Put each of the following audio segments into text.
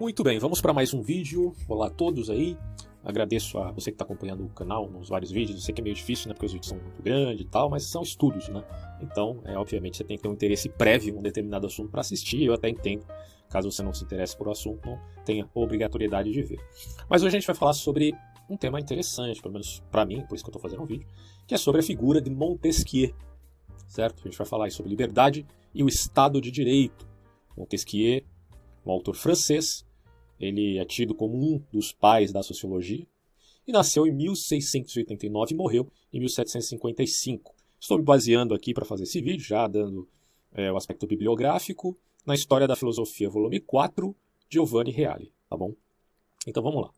Muito bem, vamos para mais um vídeo. Olá a todos aí. Agradeço a você que está acompanhando o canal nos vários vídeos. Eu sei que é meio difícil, né? Porque os vídeos são muito grandes e tal, mas são estudos, né? Então, é, obviamente, você tem que ter um interesse prévio em um determinado assunto para assistir. Eu até entendo, caso você não se interesse por o assunto, não tenha obrigatoriedade de ver. Mas hoje a gente vai falar sobre um tema interessante, pelo menos para mim, por isso que eu estou fazendo um vídeo, que é sobre a figura de Montesquieu, certo? A gente vai falar sobre liberdade e o Estado de Direito. Montesquieu, um autor francês, ele é tido como um dos pais da sociologia e nasceu em 1689 e morreu em 1755. Estou me baseando aqui para fazer esse vídeo, já dando é, o aspecto bibliográfico, na História da Filosofia, volume 4, Giovanni Reale, tá bom? Então vamos lá.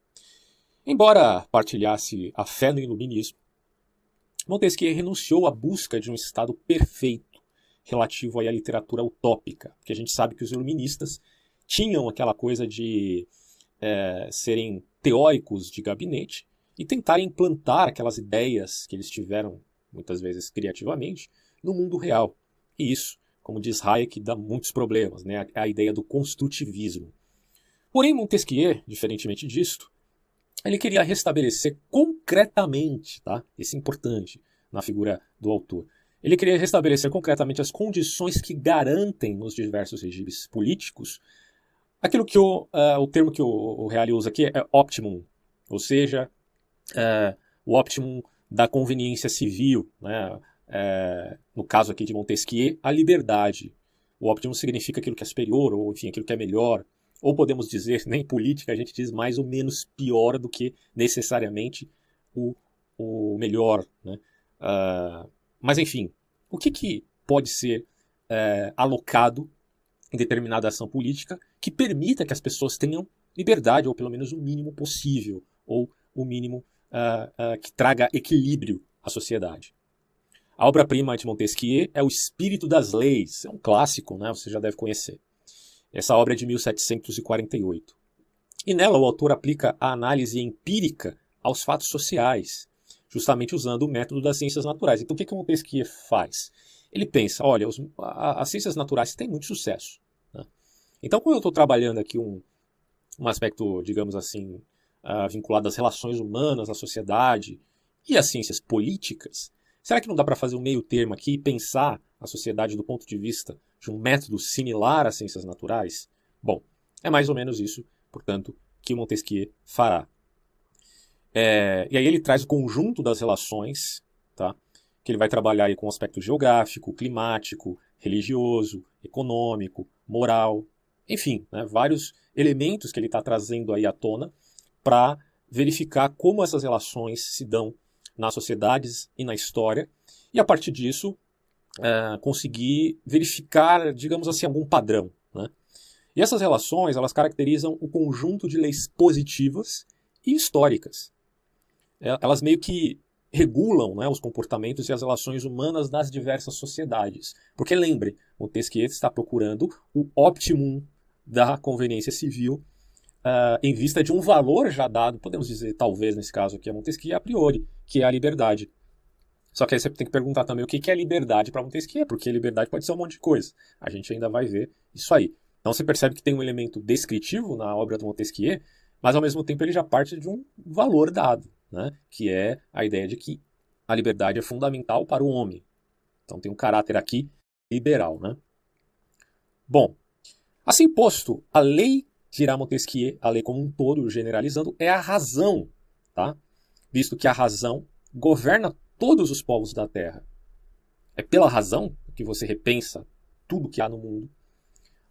Embora partilhasse a fé no iluminismo, Montesquieu renunciou à busca de um estado perfeito relativo à literatura utópica, porque a gente sabe que os iluministas tinham aquela coisa de é, serem teóricos de gabinete e tentarem implantar aquelas ideias que eles tiveram, muitas vezes criativamente, no mundo real. E isso, como diz Hayek, dá muitos problemas, né? a ideia do construtivismo. Porém, Montesquieu, diferentemente disto, ele queria restabelecer concretamente, tá? Esse é importante na figura do autor. Ele queria restabelecer concretamente as condições que garantem nos diversos regimes políticos aquilo que o, uh, o termo que o, o Reale usa aqui é optimum, ou seja, uh, o optimum da conveniência civil, né? Uh, no caso aqui de Montesquieu, a liberdade. O optimum significa aquilo que é superior, ou enfim, aquilo que é melhor, ou podemos dizer, nem política, a gente diz mais ou menos pior do que necessariamente o, o melhor. Né? Mas enfim, o que, que pode ser alocado em determinada ação política que permita que as pessoas tenham liberdade, ou pelo menos o mínimo possível, ou o mínimo uh, que traga equilíbrio à sociedade. A obra-prima de Montesquieu é O Espírito das Leis, é um clássico, né? você já deve conhecer. Essa obra é de 1748. E nela o autor aplica a análise empírica aos fatos sociais, justamente usando o método das ciências naturais. Então o que, que Montesquieu faz? Ele pensa, olha, os, a, as ciências naturais têm muito sucesso. Então quando eu estou trabalhando aqui um, um aspecto, digamos assim, uh, vinculado às relações humanas, à sociedade e às ciências políticas, será que não dá para fazer um meio termo aqui e pensar a sociedade do ponto de vista de um método similar às ciências naturais? Bom, é mais ou menos isso, portanto, que Montesquieu fará. É, e aí ele traz o conjunto das relações, tá? que ele vai trabalhar aí com aspecto geográfico, climático, religioso, econômico, moral, enfim, né, vários elementos que ele está trazendo aí à tona para verificar como essas relações se dão nas sociedades e na história, e a partir disso é, conseguir verificar, digamos assim, algum padrão. Né? E essas relações elas caracterizam o conjunto de leis positivas e históricas. É, elas meio que regulam né, os comportamentos e as relações humanas das diversas sociedades. Porque lembre, Montesquieu está procurando o optimum da conveniência civil uh, em vista de um valor já dado, podemos dizer, talvez nesse caso aqui a Montesquieu, a priori, que é a liberdade. Só que aí você tem que perguntar também o que é liberdade para Montesquieu, porque liberdade pode ser um monte de coisa. A gente ainda vai ver isso aí. Então você percebe que tem um elemento descritivo na obra do Montesquieu, mas ao mesmo tempo ele já parte de um valor dado, né? que é a ideia de que a liberdade é fundamental para o homem. Então tem um caráter aqui liberal. Né? Bom, assim posto, a lei dirá Montesquieu, a lei como um todo, generalizando, é a razão, tá? visto que a razão governa todos os povos da Terra. É pela razão que você repensa tudo que há no mundo.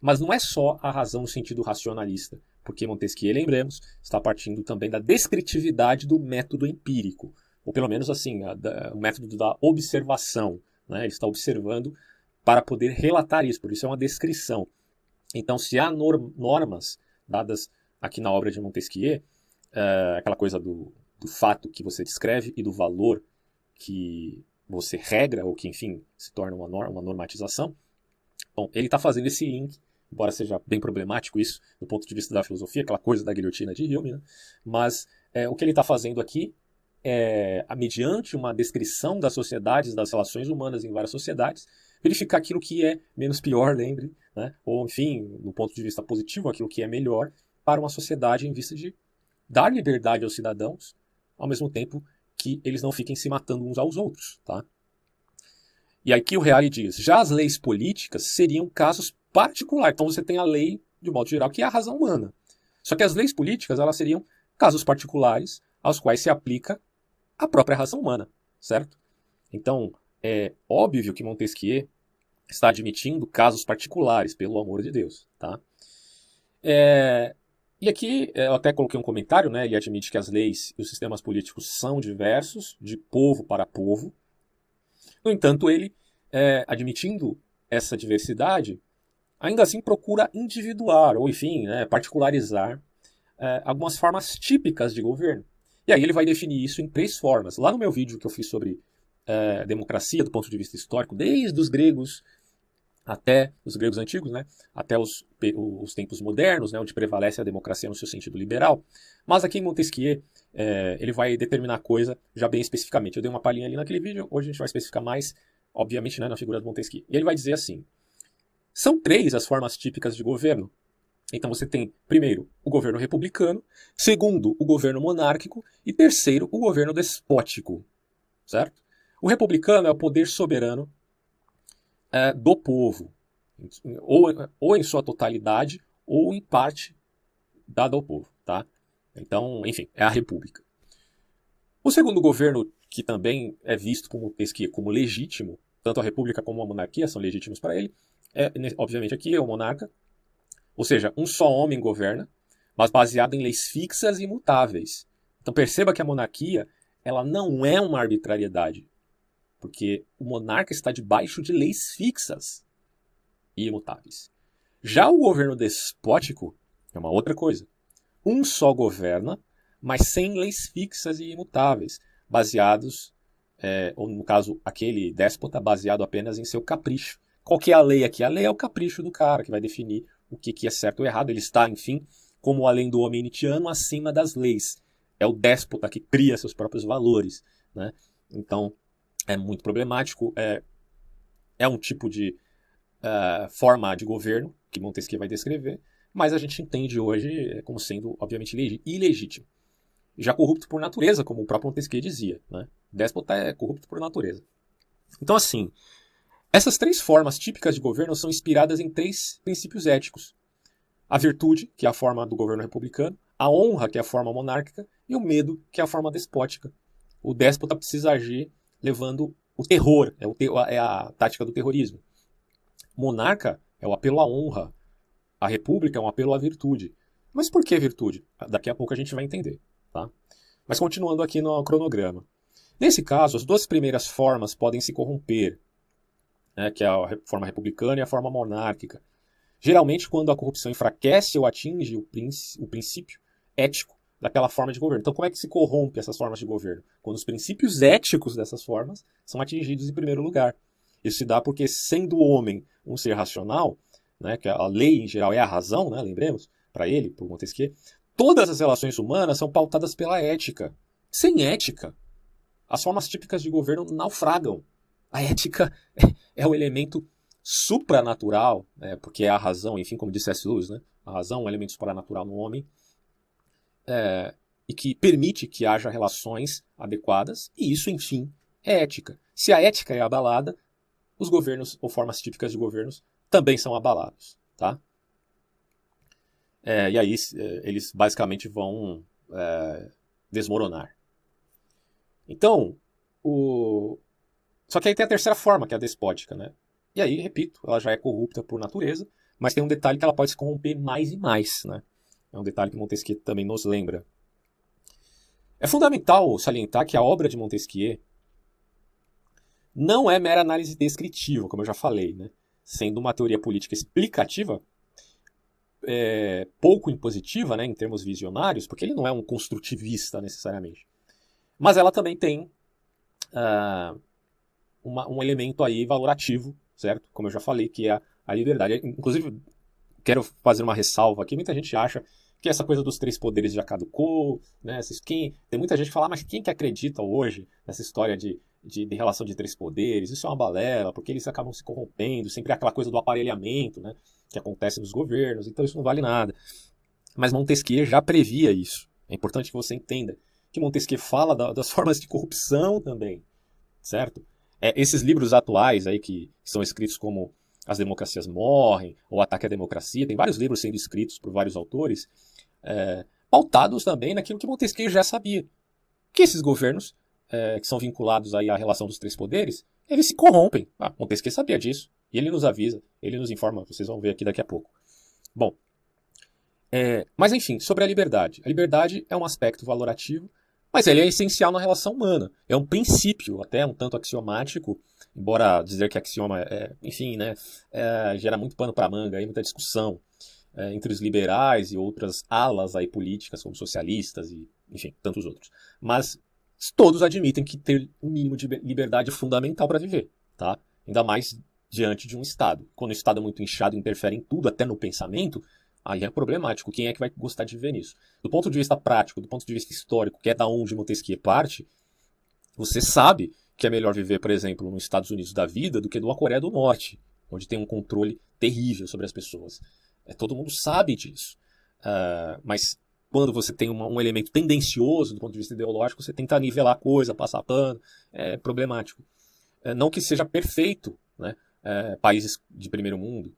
Mas não é só a razão no sentido racionalista, porque Montesquieu, lembremos, está partindo também da descritividade do método empírico, ou pelo menos assim, a, da, o método da observação. Né? Ele está observando para poder relatar isso, por isso é uma descrição. Então, se há norm, normas dadas aqui na obra de Montesquieu, uh, aquela coisa do, do fato que você descreve e do valor que você regra, ou que, enfim, se torna uma, norma, uma normatização. Bom, ele está fazendo esse link, embora seja bem problemático isso do ponto de vista da filosofia, aquela coisa da guilhotina de Hume, né? mas é, o que ele está fazendo aqui é, mediante uma descrição das sociedades, das relações humanas em várias sociedades, verificar aquilo que é menos pior, lembre, né? ou enfim, do ponto de vista positivo, aquilo que é melhor, para uma sociedade em vista de dar liberdade aos cidadãos, ao mesmo tempo que eles não fiquem se matando uns aos outros, tá? E aqui o Reale diz: já as leis políticas seriam casos particulares. Então você tem a lei, de modo geral, que é a razão humana. Só que as leis políticas elas seriam casos particulares aos quais se aplica a própria razão humana, certo? Então é óbvio que Montesquieu está admitindo casos particulares, pelo amor de Deus, tá? É, e aqui eu até coloquei um comentário, né? Ele admite que as leis e os sistemas políticos são diversos, de povo para povo, no entanto, ele, é, admitindo essa diversidade, ainda assim procura individuar, ou enfim, né, particularizar é, algumas formas típicas de governo. E aí ele vai definir isso em três formas. Lá no meu vídeo que eu fiz sobre é, democracia do ponto de vista histórico, desde os gregos até os gregos antigos, né, até os, os tempos modernos, né, onde prevalece a democracia no seu sentido liberal. Mas aqui em Montesquieu, é, ele vai determinar a coisa já bem especificamente. Eu dei uma palhinha ali naquele vídeo, hoje a gente vai especificar mais, obviamente, né, na figura de Montesquieu. E ele vai dizer assim: são três as formas típicas de governo. Então você tem, primeiro, o governo republicano, segundo, o governo monárquico e terceiro, o governo despótico, certo? O republicano é o poder soberano é, do povo, ou, ou em sua totalidade, ou em parte dada ao povo, tá? Então, enfim, é a república. O segundo governo, que também é visto como como legítimo, tanto a república como a monarquia são legítimos para ele, é, obviamente aqui é o monarca, ou seja, um só homem governa, mas baseado em leis fixas e imutáveis. Então perceba que a monarquia ela não é uma arbitrariedade porque o monarca está debaixo de leis fixas e imutáveis. Já o governo despótico é uma outra coisa. Um só governa, mas sem leis fixas e imutáveis, baseados, é, ou no caso, aquele déspota baseado apenas em seu capricho. Qual que é a lei aqui? A lei é o capricho do cara, que vai definir o que, que é certo ou errado. Ele está, enfim, como além do homem nietzschiano, acima das leis. É o déspota que cria seus próprios valores. Né? Então, é muito problemático. É, é um tipo de uh, forma de governo que Montesquieu vai descrever, mas a gente entende hoje como sendo, obviamente, ilegítimo. Já corrupto por natureza, como o próprio Montesquieu dizia. Né? Déspota é corrupto por natureza. Então, assim, essas três formas típicas de governo são inspiradas em três princípios éticos: a virtude, que é a forma do governo republicano, a honra, que é a forma monárquica, e o medo, que é a forma despótica. O déspota precisa agir levando o terror, é, o é a tática do terrorismo. Monarca é o apelo à honra, a república é um apelo à virtude. Mas por que virtude? Daqui a pouco a gente vai entender. Tá? Mas continuando aqui no cronograma. Nesse caso, as duas primeiras formas podem se corromper, né, que é a forma republicana e a forma monárquica. Geralmente, quando a corrupção enfraquece ou atinge o, o princípio ético daquela forma de governo. Então, como é que se corrompe essas formas de governo? Quando os princípios éticos dessas formas são atingidos em primeiro lugar. Isso se dá porque, sendo o homem um ser racional, né, que a lei em geral é a razão, né, lembremos, para ele, por Montesquieu, todas as relações humanas são pautadas pela ética. Sem ética, as formas típicas de governo naufragam. A ética é o elemento supranatural, né, porque é a razão, enfim, como disse S. Lewis, né, a razão é um elemento supranatural no homem, é, e que permite que haja relações adequadas, e isso, enfim, é ética. Se a ética é abalada, os governos ou formas típicas de governos também são abalados. Tá? É, e aí é, eles basicamente vão é, desmoronar. Então, o... só que aí tem a terceira forma, que é a despótica. Né? E aí, repito, ela já é corrupta por natureza, mas tem um detalhe que ela pode se corromper mais e mais. Né? É um detalhe que Montesquieu também nos lembra. É fundamental salientar que a obra de Montesquieu não é mera análise descritiva, como eu já falei, né? sendo uma teoria política explicativa, é, pouco impositiva né, em termos visionários, porque ele não é um construtivista necessariamente. Mas ela também tem uh, uma, um elemento aí valorativo, certo? Como eu já falei, que é a, a liberdade. Inclusive, quero fazer uma ressalva aqui. Muita gente acha que essa coisa dos três poderes já caducou, né? Quem, tem muita gente que fala, ah, mas quem que acredita hoje nessa história de, de, de, relação de três poderes? Isso é uma balela, porque eles acabam se corrompendo, sempre aquela coisa do aparelhamento, né? Que acontece nos governos, então isso não vale nada. Mas Montesquieu já previa isso. É importante que você entenda que Montesquieu fala da, das formas de corrupção também, certo? É, esses livros atuais aí que são escritos como As Democracias Morrem ou Ataque à Democracia, tem vários livros sendo escritos por vários autores, é, pautados também naquilo que Montesquieu já sabia, que esses governos é, que são vinculados aí à relação dos três poderes, eles se corrompem. Ah, Montesquieu sabia disso. E ele nos avisa, ele nos informa, vocês vão ver aqui daqui a pouco. Bom, é, mas enfim, sobre a liberdade. A liberdade é um aspecto valorativo, mas ele é essencial na relação humana. É um princípio, até um tanto axiomático, embora dizer que axioma, é, enfim, né, é, gera muito pano para manga, aí, muita discussão é, entre os liberais e outras alas aí políticas, como socialistas e, enfim, tantos outros. Mas todos admitem que ter um mínimo de liberdade é fundamental para viver, tá? Ainda mais diante de um Estado. Quando o Estado é muito inchado interfere em tudo, até no pensamento, aí é problemático. Quem é que vai gostar de viver nisso? Do ponto de vista prático, do ponto de vista histórico, que é da onde Montesquieu parte, você sabe que é melhor viver, por exemplo, nos Estados Unidos da vida do que numa Coreia do Norte, onde tem um controle terrível sobre as pessoas. É, todo mundo sabe disso. Uh, mas quando você tem uma, um elemento tendencioso do ponto de vista ideológico, você tenta nivelar a coisa, passar pano, é problemático. É, não que seja perfeito, né? É, países de primeiro mundo,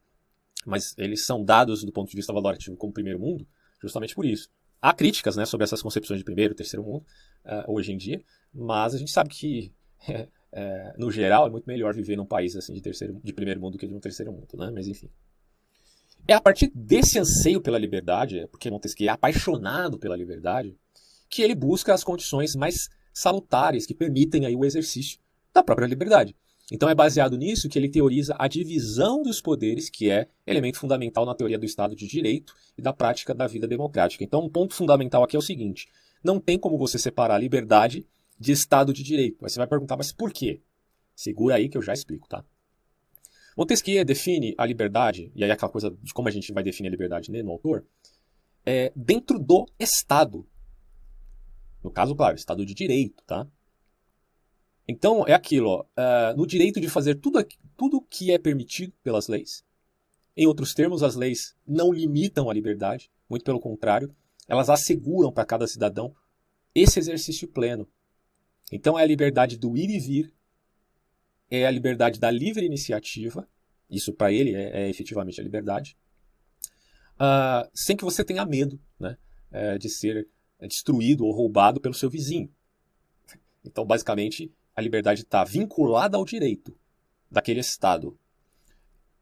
mas eles são dados do ponto de vista valorativo como primeiro mundo, justamente por isso. Há críticas né, sobre essas concepções de primeiro e terceiro mundo uh, hoje em dia, mas a gente sabe que, é, no geral, é muito melhor viver num país assim de, terceiro, de primeiro mundo do que de um terceiro mundo, né? mas enfim. É a partir desse anseio pela liberdade, é porque Montesquieu é apaixonado pela liberdade, que ele busca as condições mais salutares que permitem aí o exercício da própria liberdade. Então é baseado nisso que ele teoriza a divisão dos poderes, que é elemento fundamental na teoria do Estado de Direito e da prática da vida democrática. Então um ponto fundamental aqui é o seguinte: não tem como você separar liberdade de Estado de Direito. Aí você vai perguntar, mas por quê? Segura aí que eu já explico, tá? Montesquieu define a liberdade, e aí aquela coisa de como a gente vai definir a liberdade né, no autor, é dentro do Estado. No caso, claro, Estado de Direito, tá? Então, é aquilo, ó, uh, no direito de fazer tudo, tudo que é permitido pelas leis. Em outros termos, as leis não limitam a liberdade, muito pelo contrário, elas asseguram para cada cidadão esse exercício pleno. Então, é a liberdade do ir e vir é a liberdade da livre iniciativa, isso para ele é, é, efetivamente a liberdade, uh, sem que você tenha medo né, é, de ser destruído ou roubado pelo seu vizinho. Então, basicamente, a liberdade está vinculada ao direito daquele Estado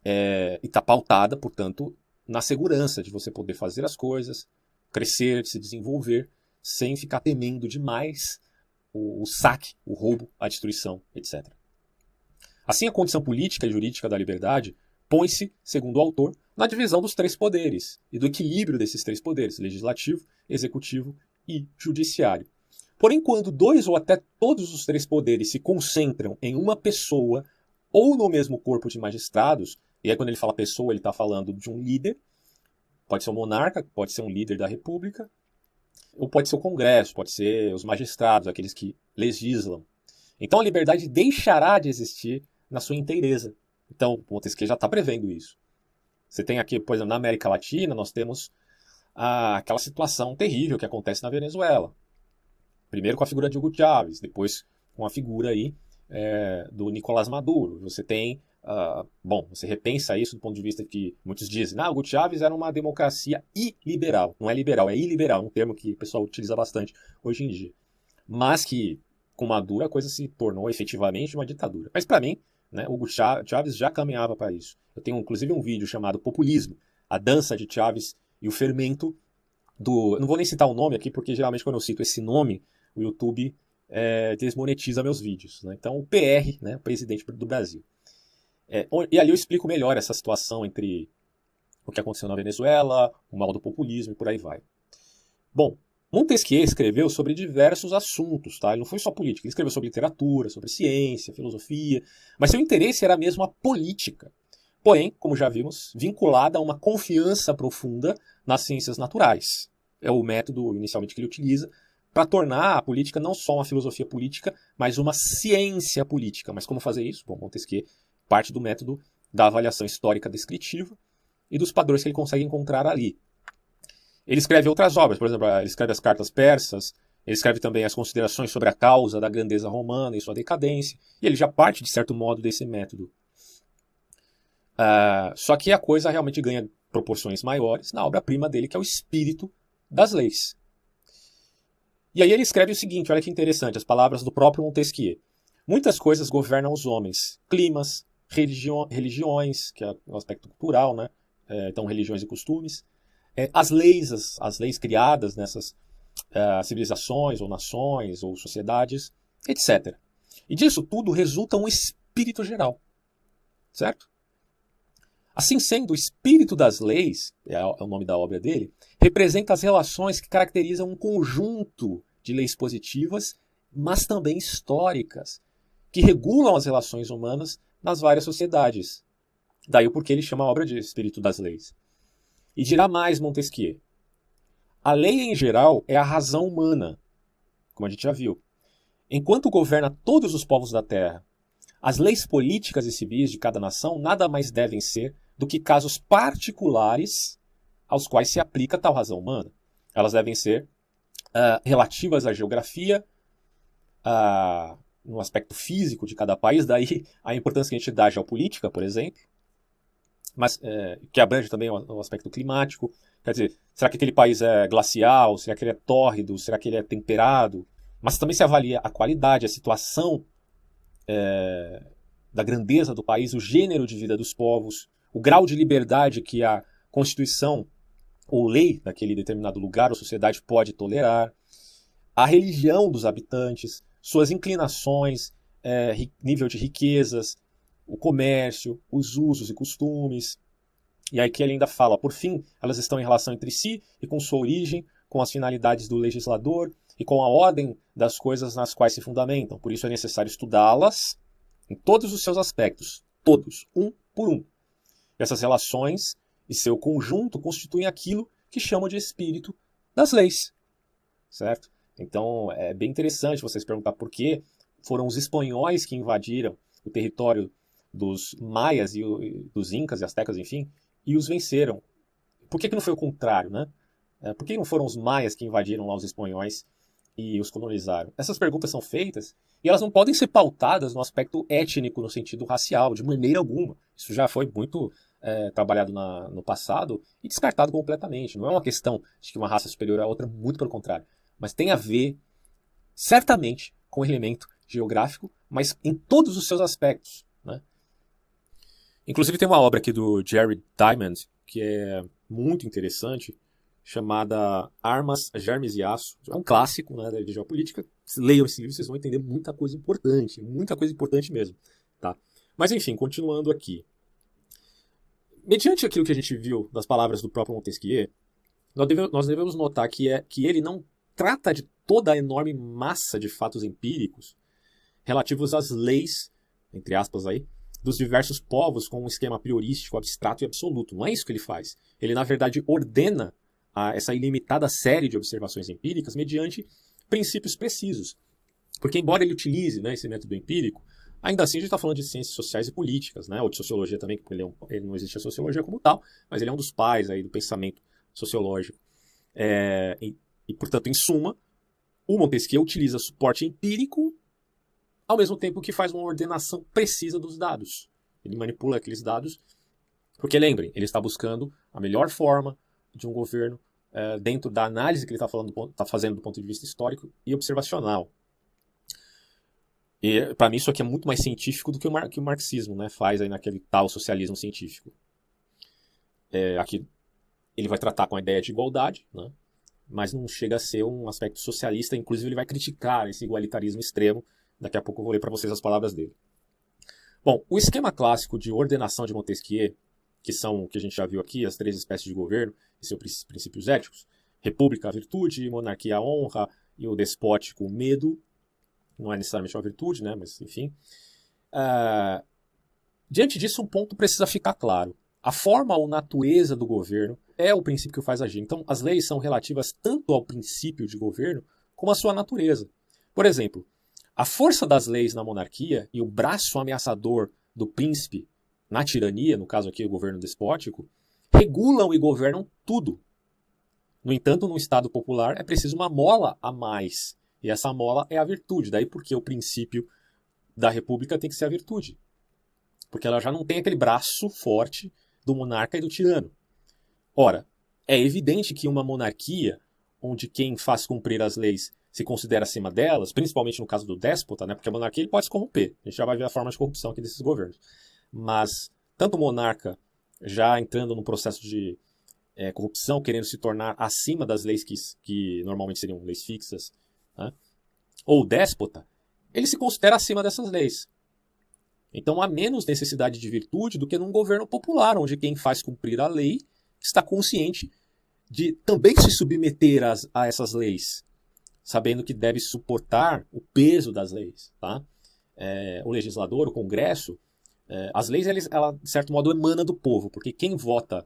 é, e está pautada, portanto, na segurança de você poder fazer as coisas, crescer, se desenvolver, sem ficar temendo demais o, o saque, o roubo, a destruição, etc. Assim, a condição política e jurídica da liberdade põe-se, segundo o autor, na divisão dos três poderes e do equilíbrio desses três poderes, legislativo, executivo e judiciário. Porém, quando dois ou até todos os três poderes se concentram em uma pessoa ou no mesmo corpo de magistrados, e aí quando ele fala pessoa, ele está falando de um líder, pode ser um monarca, pode ser um líder da república, ou pode ser o Congresso, pode ser os magistrados, aqueles que legislam. Então a liberdade deixará de existir na sua inteireza. Então, Montesquieu já está prevendo isso. Você tem aqui, por exemplo, na América Latina, nós temos ah, aquela situação terrível que acontece na Venezuela. Primeiro com a figura de Hugo Chávez, depois com a figura aí é, do Nicolás Maduro. Você tem, ah, bom, você repensa isso do ponto de vista que muitos dizem, ah, Hugo Chávez era uma democracia iliberal. Não é liberal, é iliberal, um termo que o pessoal utiliza bastante hoje em dia. Mas que com Maduro a coisa se tornou efetivamente uma ditadura. Mas para mim, né? Hugo Chávez já caminhava para isso. Eu tenho inclusive um vídeo chamado Populismo, a dança de Chávez e o fermento do. Não vou nem citar o nome aqui, porque geralmente quando eu cito esse nome, o YouTube é, desmonetiza meus vídeos. Né? Então, o PR, né, o presidente do Brasil. É, e ali eu explico melhor essa situação entre o que aconteceu na Venezuela, o mal do populismo e por aí vai. Bom, Montesquieu escreveu sobre diversos assuntos, tá? Ele não foi só política, ele escreveu sobre literatura, sobre ciência, filosofia, mas seu interesse era mesmo a política. Porém, como já vimos, vinculada a uma confiança profunda nas ciências naturais. É o método inicialmente que ele utiliza para tornar a política não só uma filosofia política, mas uma ciência política. Mas como fazer isso? Bom, Montesquieu parte do método da avaliação histórica descritiva e dos padrões que ele consegue encontrar ali. Ele escreve outras obras, por exemplo, ele escreve as cartas persas, ele escreve também as considerações sobre a causa da grandeza romana e sua decadência, e ele já parte, de certo modo, desse método. Uh, só que a coisa realmente ganha proporções maiores na obra-prima dele, que é o Espírito das Leis. E aí ele escreve o seguinte, olha que interessante, as palavras do próprio Montesquieu. Muitas coisas governam os homens, climas, religi religiões, que é o aspecto cultural, né? É, então religiões e costumes, é, as leis, as, as, leis criadas nessas uh, civilizações ou nações ou sociedades, etc. E disso tudo resulta um espírito geral, certo? Assim sendo, o espírito das leis, é, é o nome da obra dele, representa as relações que caracterizam um conjunto de leis positivas, mas também históricas, que regulam as relações humanas nas várias sociedades. Daí o porquê ele chama a obra de espírito das leis. E dirá mais Montesquieu. A lei em geral é a razão humana, como a gente já viu. Enquanto governa todos os povos da terra, as leis políticas e civis de cada nação nada mais devem ser do que casos particulares aos quais se aplica tal razão humana. Elas devem ser uh, relativas à geografia, uh, no aspecto físico de cada país, daí a importância que a gente dá à geopolítica, por exemplo, mas é, que abrange também o, o, aspecto climático. Quer dizer, será que aquele país é glacial? Será que ele é tórrido? Será que ele é temperado? Mas também se avalia a qualidade, a situação é, da grandeza do país, o gênero de vida dos povos, o grau de liberdade que a Constituição ou lei daquele determinado lugar ou sociedade pode tolerar, a religião dos habitantes, suas inclinações, é, nível de riquezas, o comércio, os usos e costumes. E aí que ele ainda fala, por fim, elas estão em relação entre si e com sua origem, com as finalidades do legislador e com a ordem das coisas nas quais se fundamentam. Por isso é necessário estudá-las em todos os seus aspectos, todos, um por um. Essas relações e seu conjunto constituem aquilo que chamam de espírito das leis. Certo? Então é bem interessante vocês perguntar por que foram os espanhóis que invadiram o território dos maias e dos incas e astecas, enfim, e os venceram. Por que, que não foi o contrário, né? É, por que não foram os maias que invadiram lá os espanhóis e os colonizaram? Essas perguntas são feitas e elas não podem ser pautadas no aspecto étnico, no sentido racial, de maneira alguma. Isso já foi muito é, trabalhado na, no passado e descartado completamente. Não é uma questão de que uma raça é superior à outra, muito pelo contrário. Mas tem a ver, certamente, com o elemento geográfico, mas em todos os seus aspectos. Né? Inclusive tem uma obra aqui do Jerry Diamond, que é muito interessante, chamada Armas, Germes e Aço. É um clássico né, de geopolítica. Leiam esse livro, vocês vão entender muita coisa importante, muita coisa importante mesmo. Tá? Mas enfim, continuando aqui mediante aquilo que a gente viu das palavras do próprio Montesquieu, nós devemos, nós devemos notar que, é, que ele não trata de toda a enorme massa de fatos empíricos relativos às leis, entre aspas aí, dos diversos povos com um esquema priorístico, abstrato e absoluto. Não é isso que ele faz. Ele, na verdade, ordena a, essa ilimitada série de observações empíricas mediante princípios precisos. Porque, embora ele utilize né, esse método empírico, Ainda assim, a gente está falando de ciências sociais e políticas, né? ou de sociologia também, porque ele, é um, ele, não existe a sociologia como tal, mas ele é um dos pais aí do pensamento sociológico. É, e, e, portanto, em suma, o Montesquieu utiliza suporte empírico ao mesmo tempo que faz uma ordenação precisa dos dados. Ele manipula aqueles dados, porque lembrem, ele está buscando a melhor forma de um governo é, dentro da análise que ele está tá fazendo do ponto de vista histórico e observacional. E para mim isso aqui é muito mais científico do que o, mar que o marxismo né, faz aí naquele tal socialismo científico. É, aqui ele vai tratar com a ideia de igualdade, né, mas não chega a ser um aspecto socialista. Inclusive ele vai criticar esse igualitarismo extremo. Daqui a pouco eu vou ler para vocês as palavras dele. Bom, o esquema clássico de ordenação de Montesquieu, que são o que a gente já viu aqui, as três espécies de governo e seus princípios éticos, república, a virtude, monarquia, a honra e o despótico, o medo, não é necessariamente uma virtude, né? mas enfim. Uh, diante disso, um ponto precisa ficar claro. A forma ou natureza do governo é o princípio que o faz agir. Então, as leis são relativas tanto ao princípio de governo como à sua natureza. Por exemplo, a força das leis na monarquia e o braço ameaçador do príncipe na tirania, no caso aqui o governo despótico, regulam e governam tudo. No entanto, no Estado popular é preciso uma mola a mais. E essa mola é a virtude. Daí porque o princípio da república tem que ser a virtude. Porque ela já não tem aquele braço forte do monarca e do tirano. Ora, é evidente que uma monarquia, onde quem faz cumprir as leis se considera acima delas, principalmente no caso do déspota, né, porque a monarquia ele pode se corromper. A gente já vai ver a forma de corrupção aqui desses governos. Mas tanto o monarca já entrando no processo de é, corrupção, querendo se tornar acima das leis que, que normalmente seriam leis fixas, né? ou déspota, ele se considera acima dessas leis. Então há menos necessidade de virtude do que num governo popular, onde quem faz cumprir a lei está consciente de também se submeter às, a essas leis, sabendo que deve suportar o peso das leis. Tá? É, o legislador, o Congresso, é, as leis, eles, ela, de certo modo, emana do povo, porque quem vota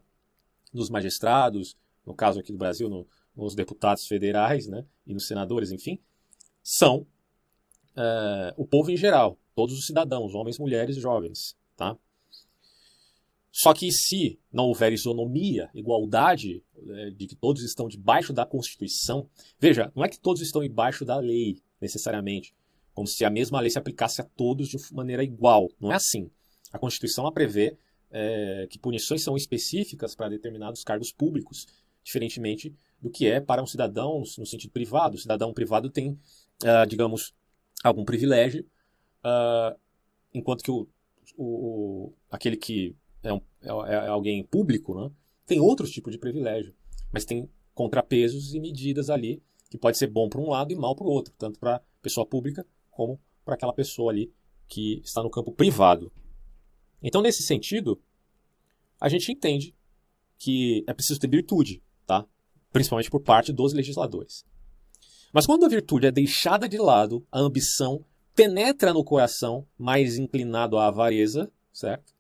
nos magistrados, no caso aqui do Brasil, no, nos deputados federais né, e nos senadores, enfim, são uh, o povo em geral, todos os cidadãos, homens, mulheres e jovens. Tá? Só que se não houver isonomia, igualdade, é, de que todos estão debaixo da Constituição, veja, não é que todos estão debaixo da lei, necessariamente, como se a mesma lei se aplicasse a todos de maneira igual. Não é assim. A Constituição prevê é, que punições são específicas para determinados cargos públicos, diferentemente do que é para um cidadão no sentido privado. O cidadão privado tem, uh, digamos, algum privilégio, uh, enquanto que o, o, aquele que é, um, é, é alguém público né, tem outros tipos de privilégio, mas tem contrapesos e medidas ali que pode ser bom para um lado e mal para o outro, tanto para a pessoa pública como para aquela pessoa ali que está no campo privado. Então, nesse sentido, a gente entende que é preciso ter virtude, tá? principalmente por parte dos legisladores. Mas quando a virtude é deixada de lado, a ambição penetra no coração mais inclinado à avareza, certo?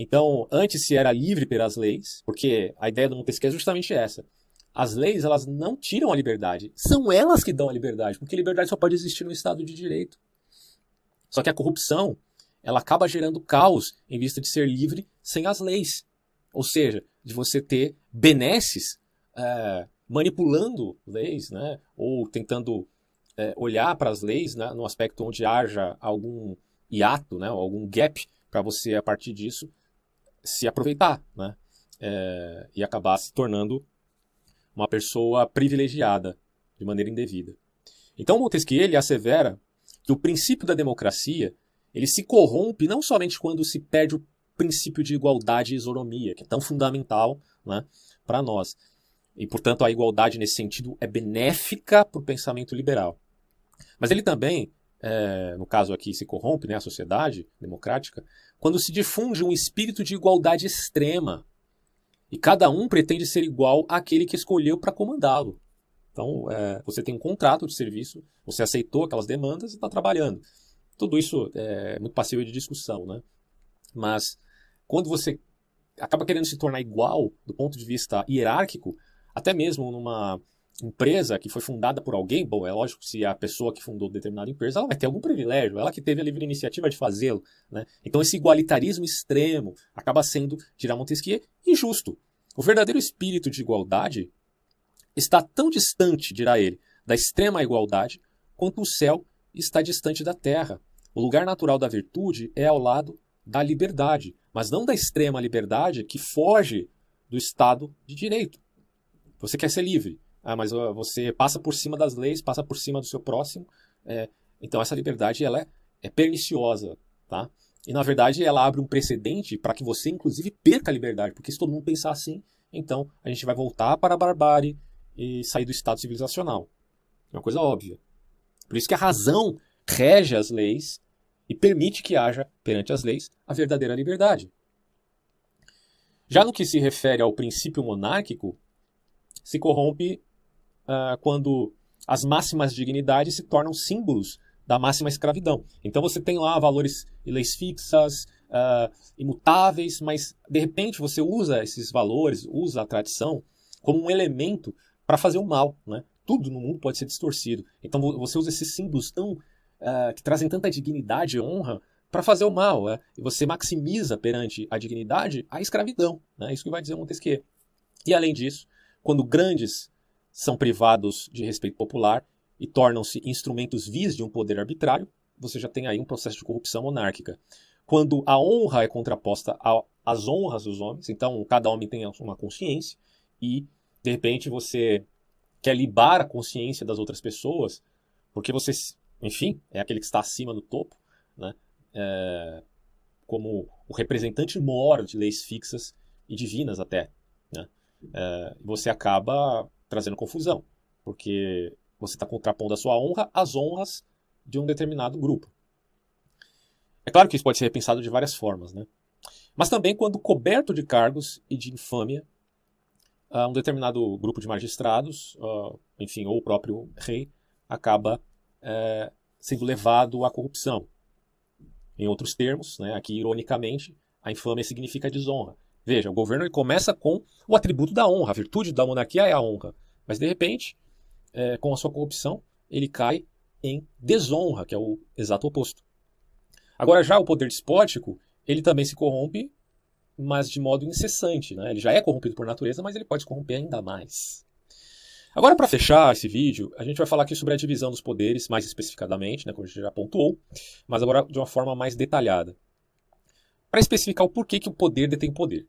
Então, antes se era livre pelas leis, porque a ideia do Montesquieu é justamente essa. As leis, elas não tiram a liberdade, são elas que dão a liberdade, porque liberdade só pode existir no Estado de Direito. Só que a corrupção, ela acaba gerando caos em vista de ser livre sem as leis. Ou seja, de você ter benesses é, manipulando leis, né? ou tentando é, olhar para as leis né? no aspecto onde haja algum hiato, né? algum gap, para você, a partir disso, se aproveitar né? É, e acabar se tornando uma pessoa privilegiada de maneira indevida. Então Montesquieu ele assevera que o princípio da democracia ele se corrompe não somente quando se perde o princípio de igualdade e isonomia, que é tão fundamental né, para nós. E, portanto, a igualdade nesse sentido é benéfica para o pensamento liberal. Mas ele também, é, no caso aqui, se corrompe, né, a sociedade democrática, quando se difunde um espírito de igualdade extrema. E cada um pretende ser igual àquele que escolheu para comandá-lo. Então, é, você tem um contrato de serviço, você aceitou aquelas demandas e está trabalhando. Tudo isso é muito passível de discussão, né? Mas quando você acaba querendo se tornar igual do ponto de vista hierárquico, até mesmo numa empresa que foi fundada por alguém, bom, é lógico que se a pessoa que fundou determinada empresa, ela vai ter algum privilégio, ela que teve a livre iniciativa de fazê-lo, né? Então esse igualitarismo extremo acaba sendo, tirar Montesquieu, injusto. O verdadeiro espírito de igualdade está tão distante, dirá ele, da extrema igualdade, quanto o céu está distante da terra. O lugar natural da virtude é ao lado da liberdade, mas não da extrema liberdade que foge do Estado de Direito. Você quer ser livre, ah, mas você passa por cima das leis, passa por cima do seu próximo. É, então essa liberdade ela é, é perniciosa, tá? E na verdade ela abre um precedente para que você inclusive perca a liberdade, porque se todo mundo pensar assim, então a gente vai voltar para a barbárie e sair do Estado civilizacional. É uma coisa óbvia. Por isso que a razão rege as leis e permite que haja, perante as leis, a verdadeira liberdade. Já no que se refere ao princípio monárquico, se corrompe uh, quando as máximas dignidades se tornam símbolos da máxima escravidão. Então você tem lá valores e leis fixas, uh, imutáveis, mas de repente você usa esses valores, usa a tradição como um elemento para fazer o mal. Né? Tudo no mundo pode ser distorcido. Então você usa esses símbolos tão uh, que trazem tanta dignidade e honra para fazer o mal. Uh, e você maximiza perante a dignidade a escravidão. Né? Isso que vai dizer Montesquieu. E além disso, quando grandes são privados de respeito popular e tornam-se instrumentos vis de um poder arbitrário, você já tem aí um processo de corrupção monárquica. Quando a honra é contraposta às honras dos homens, então cada homem tem uma consciência e de repente você quer libar a consciência das outras pessoas, porque você, enfim, é aquele que está acima do topo, né? É, como o representante maior de leis fixas e divinas até, né? É, você acaba trazendo confusão, porque você está contrapondo a sua honra às honras de um determinado grupo. É claro que isso pode ser repensado de várias formas, né? Mas também quando coberto de cargos e de infâmia, uh, um determinado grupo de magistrados, uh, enfim, ou o próprio rei, acaba uh, sendo levado à corrupção. Em outros termos, né, aqui ironicamente, a infâmia significa desonra. Veja, o governo começa com o atributo da honra, a virtude da monarquia é a honra. Mas de repente, é, com a sua corrupção, ele cai em desonra, que é o exato oposto. Agora, já o poder despótico, ele também se corrompe, mas de modo incessante. Né? Ele já é corrompido por natureza, mas ele pode se corromper ainda mais. Agora, para fechar esse vídeo, a gente vai falar aqui sobre a divisão dos poderes, mais especificadamente, né, como a gente já pontuou, mas agora de uma forma mais detalhada. Para especificar o porquê que o poder detém poder.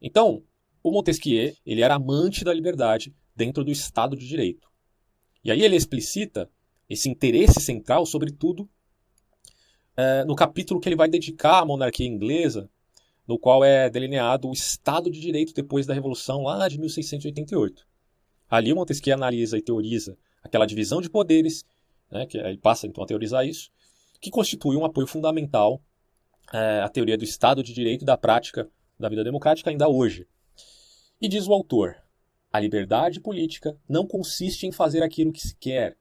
Então, o Montesquieu ele era amante da liberdade dentro do Estado de Direito. E aí ele explicita esse interesse central, sobretudo, é, no capítulo que ele vai dedicar à monarquia inglesa, no qual é delineado o Estado de Direito depois da Revolução lá de 1688. Ali Montesquieu analisa e teoriza aquela divisão de poderes, né, que ele passa então a teorizar isso, que constitui um apoio fundamental é, à teoria do Estado de Direito e da prática da vida democrática ainda hoje. E diz o autor: a liberdade política não consiste em fazer aquilo que se quer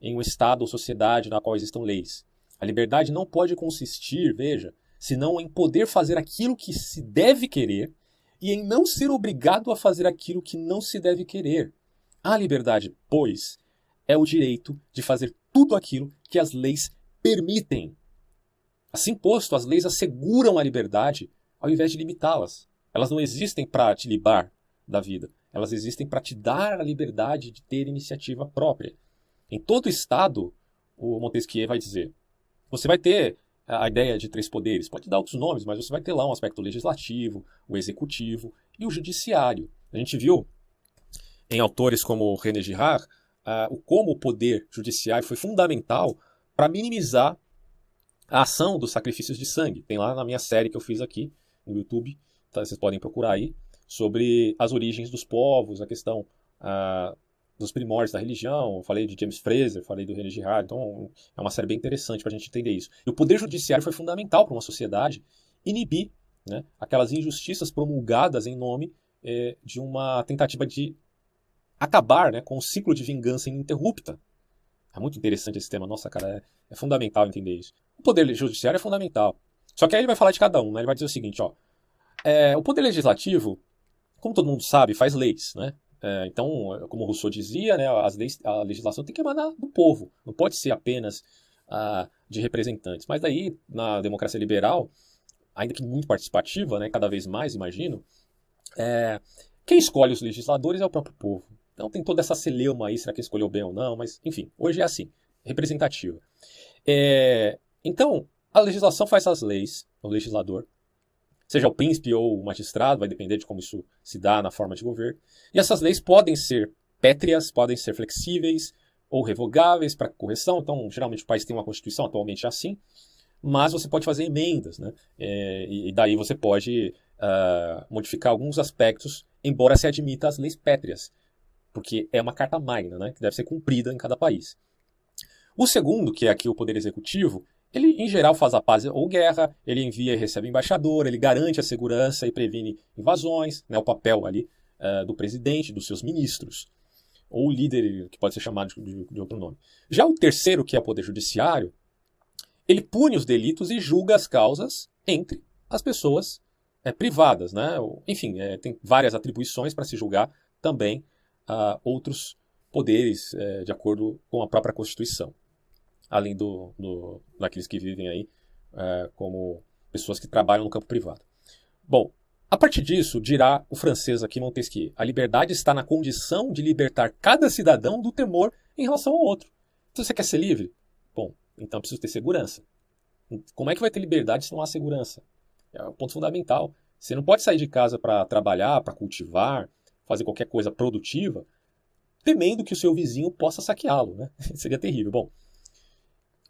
em um Estado ou sociedade na qual existam leis. A liberdade não pode consistir, veja, senão em poder fazer aquilo que se deve querer e em não ser obrigado a fazer aquilo que não se deve querer. A liberdade, pois, é o direito de fazer tudo aquilo que as leis permitem. Assim posto, as leis asseguram a liberdade ao invés de limitá-las. Elas não existem para te libar da vida, elas existem para te dar a liberdade de ter iniciativa própria. Em todo Estado, o Montesquieu vai dizer, você vai ter a ideia de três poderes, pode dar outros nomes, mas você vai ter lá um aspecto legislativo, o executivo e o judiciário. A gente viu em autores como René Girard uh, como o poder judiciário foi fundamental para minimizar a ação dos sacrifícios de sangue. Tem lá na minha série que eu fiz aqui no YouTube, tá? vocês podem procurar aí, sobre as origens dos povos, a questão uh, dos primórdios da religião, eu falei de James Fraser, falei do René Girard, então é uma série bem interessante para a gente entender isso. E o poder judiciário foi fundamental para uma sociedade inibir né, aquelas injustiças promulgadas em nome é, de uma tentativa de acabar né, com o ciclo de vingança ininterrupta. É muito interessante esse tema, nossa, cara, é, é fundamental entender isso. O poder judiciário é fundamental. Só que aí ele vai falar de cada um, né? Ele vai dizer o seguinte, ó. É, o poder legislativo, como todo mundo sabe, faz leis, né? É, então, como Rousseau dizia, né, as leis, a legislação tem que emanar do povo, não pode ser apenas ah, de representantes. Mas daí, na democracia liberal, ainda que muito participativa, né, cada vez mais, imagino, é, quem escolhe os legisladores é o próprio povo. Então tem toda essa celeuma aí, será que escolheu bem ou não, mas enfim, hoje é assim, representativa. É, então, a legislação faz as leis, o legislador, seja o príncipe ou o magistrado, vai depender de como isso se dá na forma de governo. E essas leis podem ser pétreas, podem ser flexíveis ou revogáveis para correção. Então, geralmente o país tem uma constituição, atualmente é assim, mas você pode fazer emendas, né? É, e daí você pode uh, modificar alguns aspectos, embora se admita as leis pétreas, porque é uma carta magna, né? Que deve ser cumprida em cada país. O segundo, que é aqui o Poder Executivo, ele, em geral, faz a paz ou guerra, ele envia e recebe embaixador, ele garante a segurança e previne invasões, né, o papel ali uh, do presidente, dos seus ministros, ou líder, que pode ser chamado de, de, outro nome. Já o terceiro, que é o poder judiciário, ele pune os delitos e julga as causas entre as pessoas é, privadas. Né? Enfim, é, tem várias atribuições para se julgar também uh, outros poderes é, de acordo com a própria Constituição além do, do daqueles que vivem aí é, como pessoas que trabalham no campo privado. Bom, A partir disso, dirá o francês aqui Montesquieu, a liberdade está na condição de libertar cada cidadão do temor em relação ao outro. Então você quer ser livre? Bom, então preciso ter segurança. Como é que vai ter liberdade se não há segurança? É um ponto fundamental. Você não pode sair de casa para trabalhar, para cultivar, fazer qualquer coisa produtiva, temendo que o seu vizinho possa saqueá-lo. Né? Seria terrível. Bom,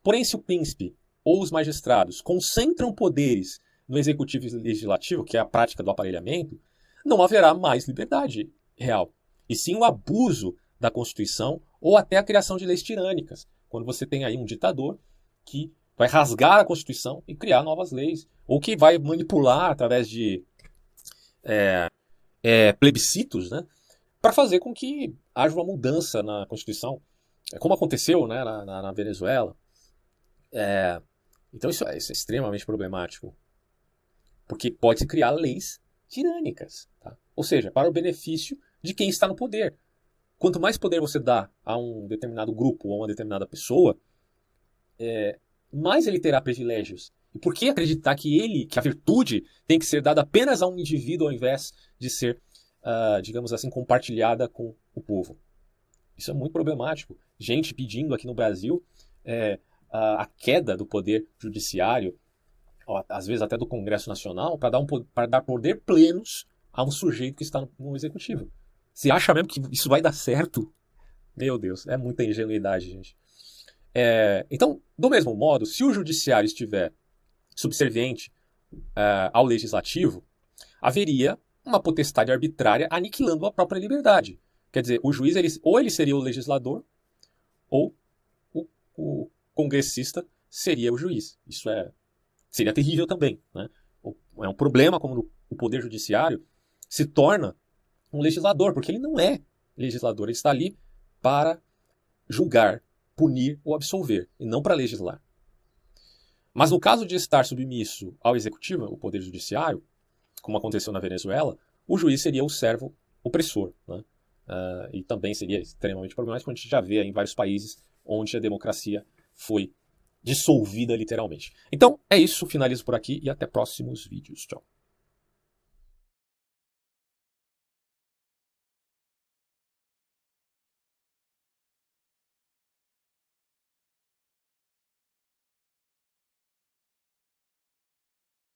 porém, se o príncipe ou os magistrados concentram poderes no executivo e legislativo, que é a prática do aparelhamento, não haverá mais liberdade real. E sim o abuso da Constituição ou até a criação de leis tirânicas, quando você tem aí um ditador que vai rasgar a Constituição e criar novas leis, ou que vai manipular através de é, é, plebiscitos, né, para fazer com que haja uma mudança na Constituição, é como aconteceu né, na, na, na Venezuela. É, então isso é, isso é, extremamente problemático, porque pode se criar leis tirânicas, tá? ou seja, para o benefício de quem está no poder. Quanto mais poder você dá a um determinado grupo ou a uma determinada pessoa, é, mais ele terá privilégios. E por que acreditar que ele, que a virtude tem que ser dada apenas a um indivíduo ao invés de ser, uh, digamos assim, compartilhada com o povo? Isso é muito problemático. Gente pedindo aqui no Brasil é, a, queda do poder judiciário, às vezes até do Congresso Nacional, para dar, um, dar poder plenos a um sujeito que está no, executivo. Você acha mesmo que isso vai dar certo? Meu Deus, é muita ingenuidade, gente. É, então, do mesmo modo, se o judiciário estiver subserviente é, ao legislativo, haveria uma potestade arbitrária aniquilando a própria liberdade. Quer dizer, o juiz, ele, ou ele seria o legislador, ou o, o congressista seria o juiz. Isso é, seria terrível também. Né? É um problema como o poder judiciário se torna um legislador, porque ele não é legislador, ele está ali para julgar punir ou absolver, e não para legislar. Mas no caso de estar submisso ao executivo, o poder judiciário, como aconteceu na Venezuela, o juiz seria o servo opressor. Né? Uh, e também seria extremamente problemático, a gente já vê em vários países onde a democracia foi dissolvida literalmente. Então é isso, finalizo por aqui e até próximos vídeos. Tchau.